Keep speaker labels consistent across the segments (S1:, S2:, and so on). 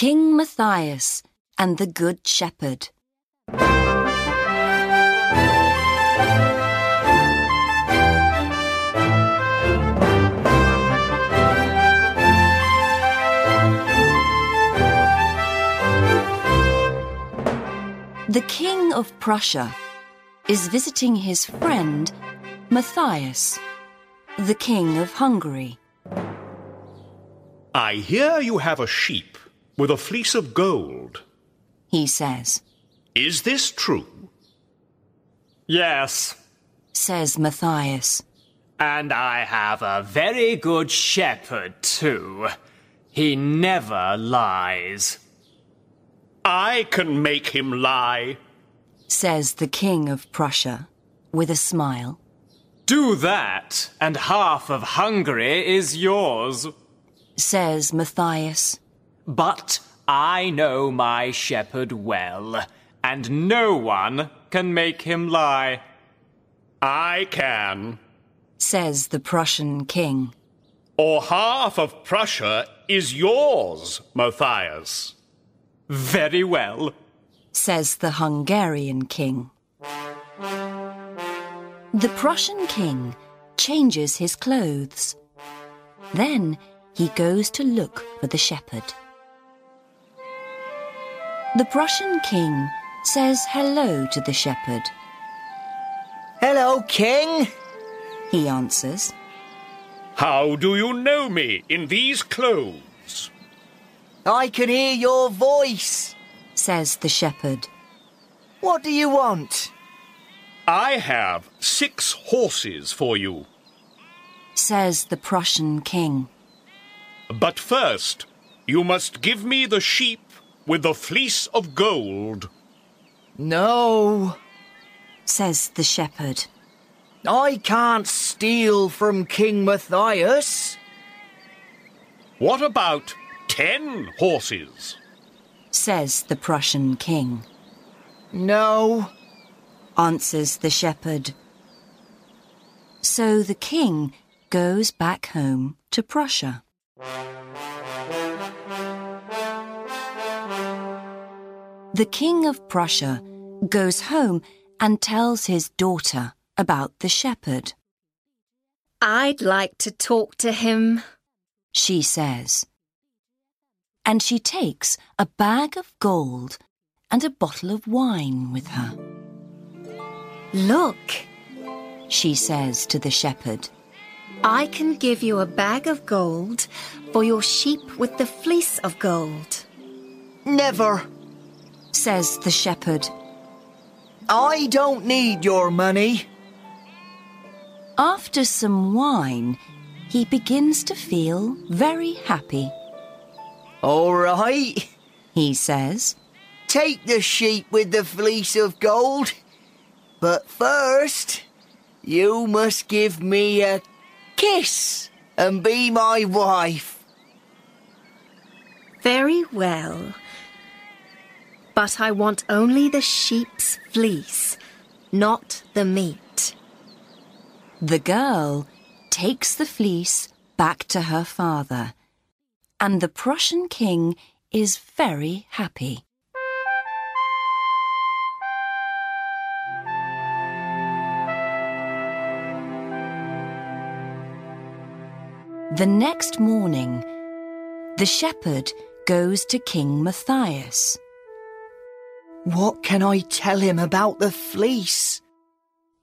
S1: King Matthias and the Good Shepherd. The King of Prussia is visiting his friend Matthias, the King of Hungary.
S2: I hear you have a sheep with a fleece of gold,
S1: he says.
S2: Is this true?
S3: Yes,
S1: says Matthias.
S3: And I have a very good shepherd, too. He never lies.
S2: I can make him lie,
S1: says the King of Prussia, with a smile.
S3: Do that, and half of Hungary is yours,
S1: says Matthias.
S3: But I know my shepherd well, and no one can make him lie.
S2: I can,
S1: says the Prussian king.
S2: Or half of Prussia is yours, Matthias.
S3: Very well,
S1: says the Hungarian king. The Prussian king changes his clothes. Then he goes to look for the shepherd. The Prussian king says hello to the shepherd.
S4: Hello, king,
S1: he answers.
S2: How do you know me in these clothes?
S4: I can hear your voice,
S1: says the shepherd.
S4: What do you want?
S2: I have six horses for you,
S1: says the Prussian king.
S2: But first, you must give me the sheep with the fleece of gold.
S4: No,
S1: says the shepherd.
S4: I can't steal from King Matthias.
S2: What about ten horses?
S1: says the Prussian king.
S4: No,
S1: answers the shepherd. So the king goes back home to Prussia. The king of Prussia goes home and tells his daughter about the shepherd.
S5: I'd like to talk to him,
S1: she says. And she takes a bag of gold and a bottle of wine with her.
S5: Look,
S1: she says to the shepherd.
S5: I can give you a bag of gold for your sheep with the fleece of gold.
S4: Never,
S1: says the shepherd.
S4: I don't need your money.
S1: After some wine, he begins to feel very happy.
S4: All right,
S1: he says.
S4: Take the sheep with the fleece of gold. But first, you must give me a kiss and be my wife.
S5: Very well. But I want only the sheep's fleece, not the meat.
S1: The girl takes the fleece back to her father, and the Prussian king is very happy. The next morning, the shepherd goes to King Matthias.
S4: What can I tell him about the fleece?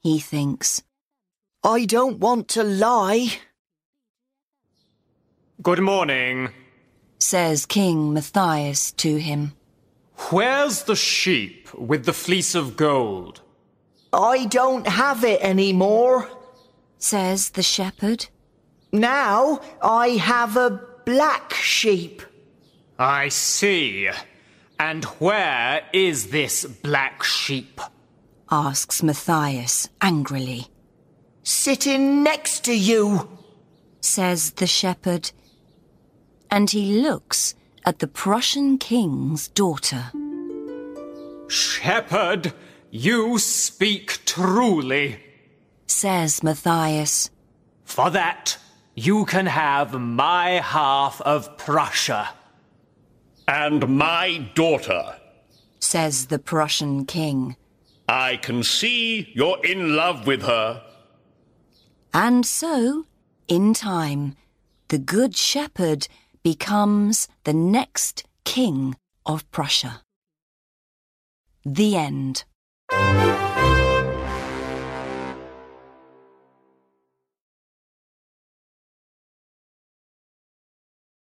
S1: He thinks.
S4: I don't want to lie.
S3: Good morning,
S1: says King Matthias to him.
S3: Where's the sheep with the fleece of gold?
S4: I don't have it anymore,
S1: says the shepherd.
S4: Now I have a black sheep.
S3: I see. And where is this black sheep?
S1: asks Matthias angrily.
S4: Sitting next to you,
S1: says the shepherd. And he looks at the Prussian king's daughter.
S3: Shepherd, you speak truly,
S1: says Matthias.
S3: For that, you can have my half of Prussia.
S2: And my daughter.
S1: says the Prussian king.
S2: I can see you're in love with her.
S1: And so, in time, the Good Shepherd becomes the next king of Prussia. The end.